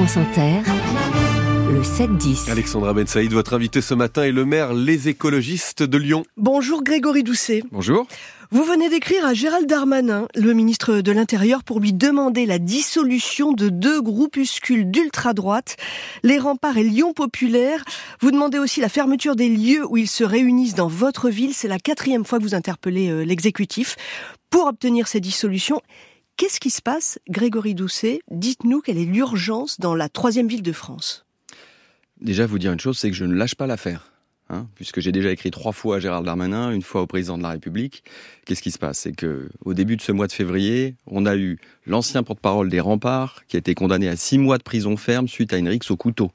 France Inter, le 7-10. Alexandra Ben Saïd, votre invité ce matin est le maire Les Écologistes de Lyon. Bonjour Grégory Doucet. Bonjour. Vous venez d'écrire à Gérald Darmanin, le ministre de l'Intérieur, pour lui demander la dissolution de deux groupuscules d'ultra-droite, les remparts et Lyon Populaire. Vous demandez aussi la fermeture des lieux où ils se réunissent dans votre ville. C'est la quatrième fois que vous interpellez euh, l'exécutif pour obtenir ces dissolutions. Qu'est-ce qui se passe, Grégory Doucet? Dites-nous quelle est l'urgence dans la troisième ville de France. Déjà, vous dire une chose, c'est que je ne lâche pas l'affaire. Hein, puisque j'ai déjà écrit trois fois à Gérald Darmanin, une fois au président de la République. Qu'est-ce qui se passe? C'est que au début de ce mois de février, on a eu l'ancien porte-parole des remparts qui a été condamné à six mois de prison ferme suite à une rixe au couteau.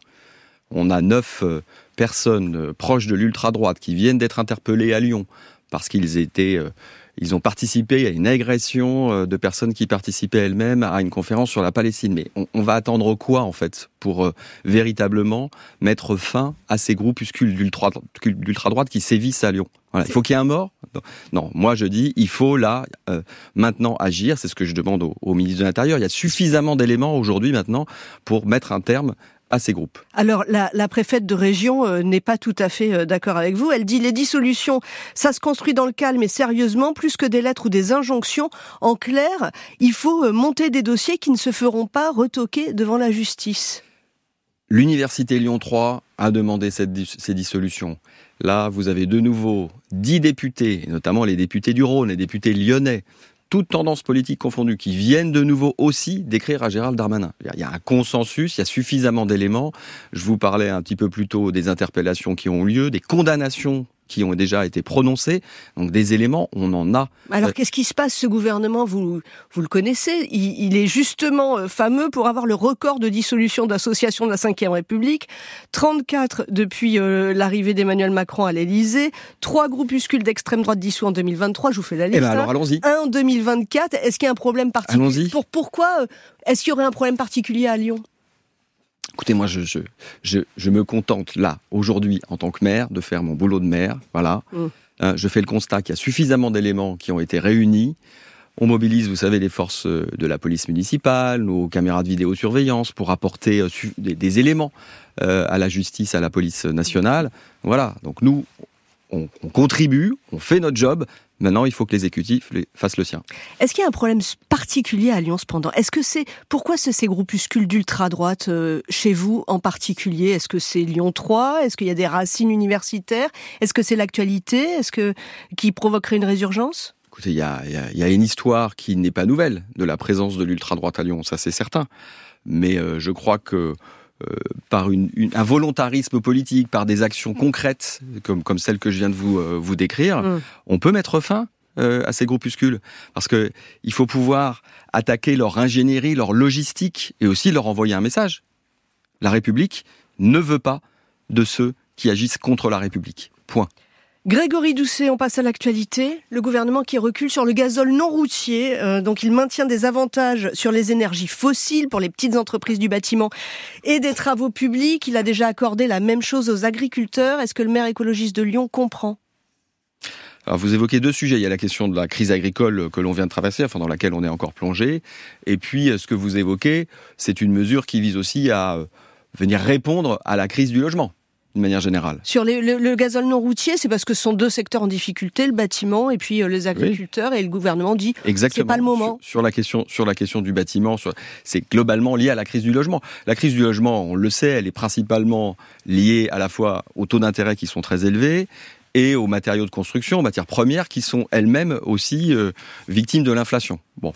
On a neuf euh, personnes euh, proches de l'ultra-droite qui viennent d'être interpellées à Lyon parce qu'ils étaient euh, ils ont participé à une agression euh, de personnes qui participaient elles-mêmes à une conférence sur la Palestine. Mais on, va attendre quoi, en fait, pour euh, véritablement mettre fin à ces groupuscules d'ultra-droite qui sévissent à Lyon? Il faut qu'il y ait un mort? Non, moi je dis, il faut là, euh, maintenant, agir. C'est ce que je demande au ministre de l'Intérieur. Il y a suffisamment d'éléments aujourd'hui, maintenant, pour mettre un terme à ces groupes. Alors la, la préfète de région euh, n'est pas tout à fait euh, d'accord avec vous. Elle dit les dissolutions, ça se construit dans le calme et sérieusement, plus que des lettres ou des injonctions. En clair, il faut euh, monter des dossiers qui ne se feront pas retoquer devant la justice. L'université Lyon 3 a demandé cette, ces dissolutions. Là, vous avez de nouveau dix députés, notamment les députés du Rhône, les députés lyonnais, toutes tendances politiques confondues, qui viennent de nouveau aussi d'écrire à Gérald Darmanin. Il y a un consensus, il y a suffisamment d'éléments. Je vous parlais un petit peu plus tôt des interpellations qui ont eu lieu, des condamnations qui ont déjà été prononcés. Donc des éléments, on en a. Alors qu'est-ce qui se passe? Ce gouvernement, vous, vous le connaissez, il, est justement euh, fameux pour avoir le record de dissolution d'associations de la Ve République. 34 depuis euh, l'arrivée d'Emmanuel Macron à l'Élysée. Trois groupuscules d'extrême droite dissous en 2023. Je vous fais la liste. Eh ben alors hein. allons-y. Un en 2024. Est-ce qu'il y a un problème particulier? Allons-y. Pour, Pourquoi euh, Est-ce qu'il y aurait un problème particulier à Lyon? Écoutez, moi, je, je, je, me contente là, aujourd'hui, en tant que maire, de faire mon boulot de maire. Voilà. Mm. Hein, je fais le constat qu'il y a suffisamment d'éléments qui ont été réunis. On mobilise, vous savez, les forces euh, de la police municipale, nos caméras de vidéosurveillance pour apporter euh, des, éléments euh, à la justice, à la police nationale. Voilà. Donc nous, on, contribue, on fait notre job. Maintenant, il faut que l'exécutif fasse le sien. Est-ce qu'il y a un problème particulier à Lyon cependant? Est-ce que c'est pourquoi ce, ces groupuscules d'ultra droite euh, chez vous en particulier? Est-ce que c'est Lyon 3 Est-ce qu'il y a des racines universitaires? Est-ce que c'est l'actualité? Est-ce que qui provoquerait une résurgence? Écoutez, il y a, y a, une histoire qui n'est pas nouvelle de la présence de l'ultra droite à Lyon, ça c'est certain. Mais euh, je crois que par une, un volontarisme politique, par des actions concrètes, comme, comme celles que je viens de vous, euh, vous décrire, mm. on peut mettre fin euh, à ces groupuscules. Parce que il faut pouvoir attaquer leur ingénierie, leur logistique, et aussi leur envoyer un message. La République ne veut pas de ceux qui agissent contre la République. Point. Grégory Doucet, on passe à l'actualité. Le gouvernement qui recule sur le gazole non routier, euh, donc il maintient des avantages sur les énergies fossiles pour les petites entreprises du bâtiment et des travaux publics. Il a déjà accordé la même chose aux agriculteurs. Est-ce que le maire écologiste de Lyon comprend? Alors vous évoquez deux sujets. Il y a la question de la crise agricole que l'on vient de traverser, enfin dans laquelle on est encore plongé. Et puis ce que vous évoquez, c'est une mesure qui vise aussi à euh, venir répondre à la crise du logement de manière générale. Sur le, le, gazole non routier, c'est parce que ce sont deux secteurs en difficulté, le bâtiment et puis euh, les agriculteurs, et le gouvernement dit c'est pas le moment. Sur, la question, sur la question du bâtiment, c'est globalement lié à la crise du logement. La crise du logement, on le sait, elle est principalement liée à la fois aux taux d'intérêt qui sont très élevés et aux matériaux de construction, aux matières premières qui sont elles-mêmes aussi euh, victimes de l'inflation. Bon.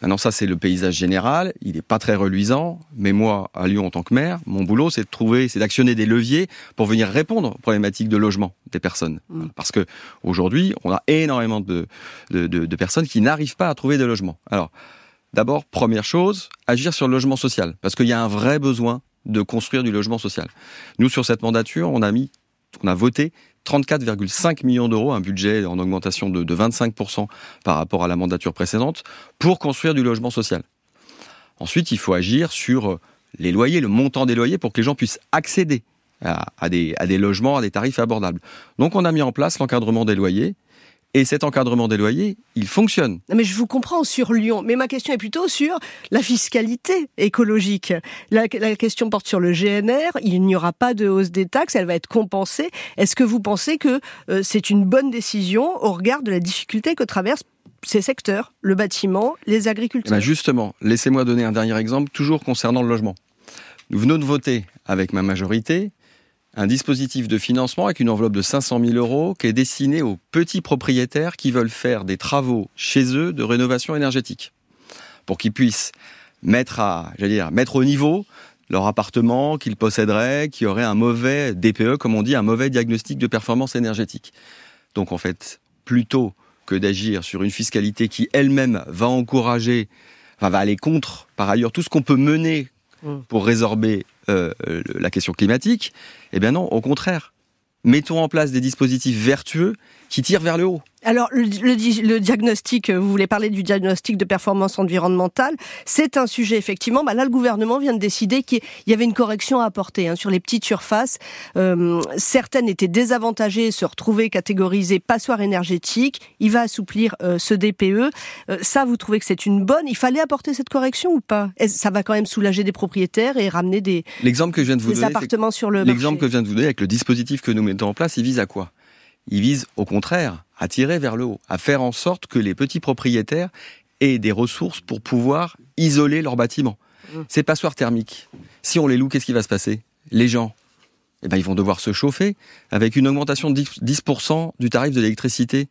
Maintenant, ça, c'est le paysage général. Il n'est pas très reluisant. Mais moi, à Lyon, en tant que maire, mon boulot, c'est de trouver, c'est d'actionner des leviers pour venir répondre aux problématiques de logement des personnes. Mm. Parce que aujourd'hui, on a énormément de, de, de, de personnes qui n'arrivent pas à trouver de logement. Alors, d'abord, première chose, agir sur le logement social. Parce qu'il y a un vrai besoin de construire du logement social. Nous, sur cette mandature, on a mis, on a voté 34,5 millions d'euros, un budget en augmentation de, 25% par rapport à la mandature précédente, pour construire du logement social. Ensuite, il faut agir sur euh, les loyers, le montant des loyers, pour que les gens puissent accéder à des logements à des tarifs abordables. Donc on a mis en place l'encadrement des loyers Et cet encadrement des loyers, il fonctionne. Mais je vous comprends sur Lyon, mais ma question est plutôt sur la fiscalité écologique. La, question porte sur le GNR, il n'y aura pas de hausse des taxes, elle va être compensée. Est-ce que vous pensez que euh, c'est une bonne décision au regard de la difficulté que traversent ces secteurs, le bâtiment, les agriculteurs eh ben Justement, laissez-moi donner un dernier exemple, toujours concernant le logement. Nous venons de voter avec ma majorité un dispositif de financement avec une enveloppe de 500 000 euros qui est destiné aux petits propriétaires qui veulent faire des travaux chez eux de rénovation énergétique pour qu'ils puissent mettre à, j'allais dire, au niveau leur appartement qu'ils posséderaient, qui aurait un mauvais DPE, comme on dit, un mauvais diagnostic de performance énergétique. Donc en fait, plutôt que d'agir sur une fiscalité qui elle-même va encourager, va aller contre, par ailleurs, tout ce qu'on peut mener mmh. pour résorber euh, la question climatique, eh bien non, au contraire. Mettons en place des dispositifs vertueux qui tirent vers le haut. Alors, le, le, diagnostic, vous voulez parler du diagnostic de performance environnementale, c'est un sujet, effectivement. Bah là, le gouvernement vient de décider qu'il y avait une correction à apporter hein, sur les petites surfaces. Euh, certaines étaient désavantagées, se retrouver catégorisées passoires énergétiques. Il va assouplir euh, ce DPE. Euh, ça, vous trouvez que c'est une bonne? Il fallait apporter cette correction ou pas? Ça va quand même soulager des propriétaires et ramener des, L'exemple que je viens de vous donner, appartements sur le L'exemple que je viens de vous donner avec le dispositif que nous mettons en place, il vise à quoi? Il vise au contraire à tirer vers le haut, à faire en sorte que les petits propriétaires aient des ressources pour pouvoir isoler leurs bâtiments. Mmh. Ces passoires thermiques, si on les loue, qu'est-ce qui va se passer? Les gens, eh ben, ils vont devoir se chauffer avec une augmentation de 10% du tarif de l'électricité.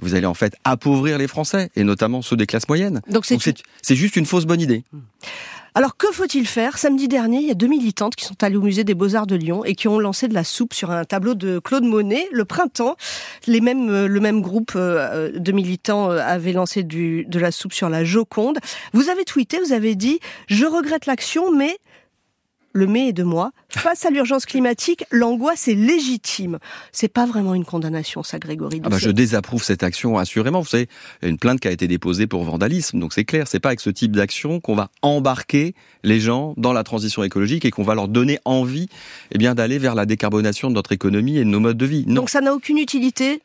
Vous allez en fait appauvrir les Français, et notamment ceux des classes moyennes. Donc c'est juste une fausse bonne idée. Alors que faut-il faire? Samedi dernier, il y a deux militantes qui sont allées au musée des Beaux-Arts de Lyon et qui ont lancé de la soupe sur un tableau de Claude Monet. Le printemps, les mêmes, euh, le même groupe euh, de militants euh, avait lancé du, de la soupe sur la Joconde. Vous avez tweeté, vous avez dit « Je regrette l'action, mais le mai est de moi. Face à l'urgence climatique, l'angoisse est légitime. C'est pas vraiment une condamnation, ça, Grégory. Ah bah je désapprouve cette action, assurément. Vous savez, une plainte qui a été déposée pour vandalisme, donc c'est clair. C'est pas avec ce type d'action qu'on va embarquer les gens dans la transition écologique et qu'on va leur donner envie, eh bien, d'aller vers la décarbonation de notre économie et de nos modes de vie. Donc ça n'a aucune utilité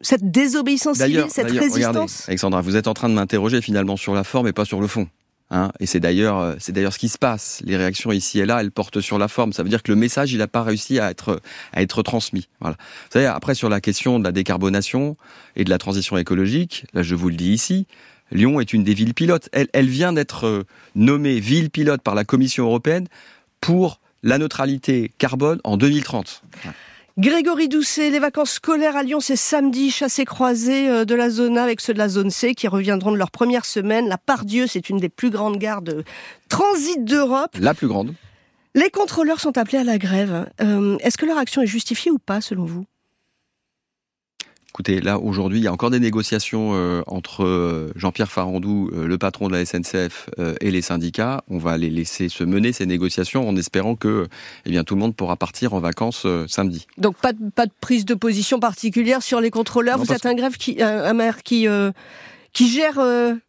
cette désobéissance civile, cette résistance regardez, Alexandra, vous êtes en train de m'interroger finalement sur la forme et pas sur le fond. Hein, et c'est d'ailleurs, euh, c'est d'ailleurs ce qui se passe. Les réactions ici et là, elles portent sur la forme. Ça veut dire que le message, il n'a pas réussi à être, à être transmis. Voilà. Vous savez, après sur la question de la décarbonation et de la transition écologique, là, je vous le dis ici, Lyon est une des villes pilotes. Elle, vient d'être euh, nommée ville pilote par la Commission européenne pour la neutralité carbone en 2030. Grégory Doucet, les vacances scolaires à Lyon, c'est samedi, chassé croisé euh, de la zone A avec ceux de la zone C qui reviendront de leur première semaine. La Pardieu, c'est une des plus grandes gares de transit d'Europe. La plus grande. Les contrôleurs sont appelés à la grève. Euh, est-ce que leur action est justifiée ou pas, selon vous? Écoutez, là aujourd'hui, il y a encore des négociations euh, entre euh, Jean-Pierre Farandou, euh, le patron de la SNCF, et les syndicats. On va les laisser se mener ces négociations en espérant que, eh bien, tout le monde pourra partir en vacances samedi. Donc pas de, pas de prise de position particulière sur les contrôleurs. Vous êtes un grève qui, un maire qui qui gère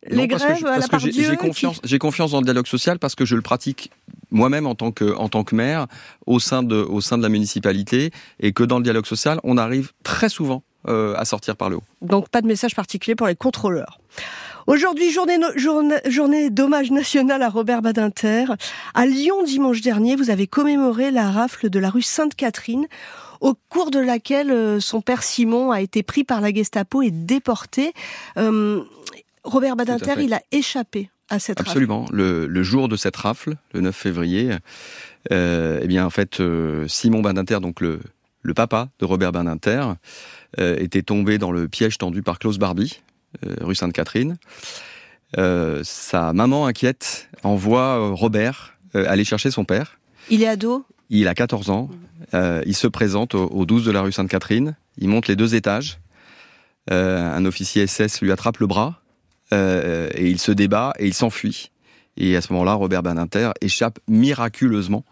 les grèves à la part J'ai confiance, j'ai confiance dans le dialogue social parce que je le pratique moi-même en tant que en tant que maire au sein de au sein de la municipalité et que dans le dialogue social, on arrive très souvent euh, à sortir par le haut. Donc pas de message particulier pour les contrôleurs. Aujourd'hui, journée, journée, journée d'hommage national à Robert Badinter. À Lyon, dimanche dernier, vous avez commémoré la rafle de la rue Sainte-Catherine, au cours de laquelle euh, son père Simon a été pris par la Gestapo et déporté. Euh, Robert Badinter, il a échappé à cette Absolument. Le, le, jour de cette rafle, le 9 février, euh, eh bien, en fait, Simon Badinter, donc le, le papa de Robert Badinter, était tombé dans le piège tendu par Klaus Barbie, euh, rue Sainte-Catherine. Euh, sa maman inquiète envoie Robert aller chercher son père. Il est ado? Il a 14 ans. il se présente au, 12 de la rue Sainte-Catherine. Il monte les deux étages. un officier SS lui attrape le bras et il se débat et il s'enfuit. Et à ce moment-là, Robert Badinter échappe miraculeusement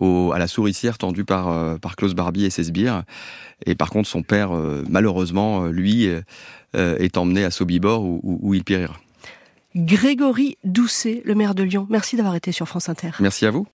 à la souricière tendue par, euh, par Klaus Barbie et ses sbires. Et par contre, son père, euh, malheureusement, euh, lui, est emmené à Sobibor où, où il périra. Grégory Doucet, le maire de Lyon, merci d'avoir été sur France Inter. Merci à vous.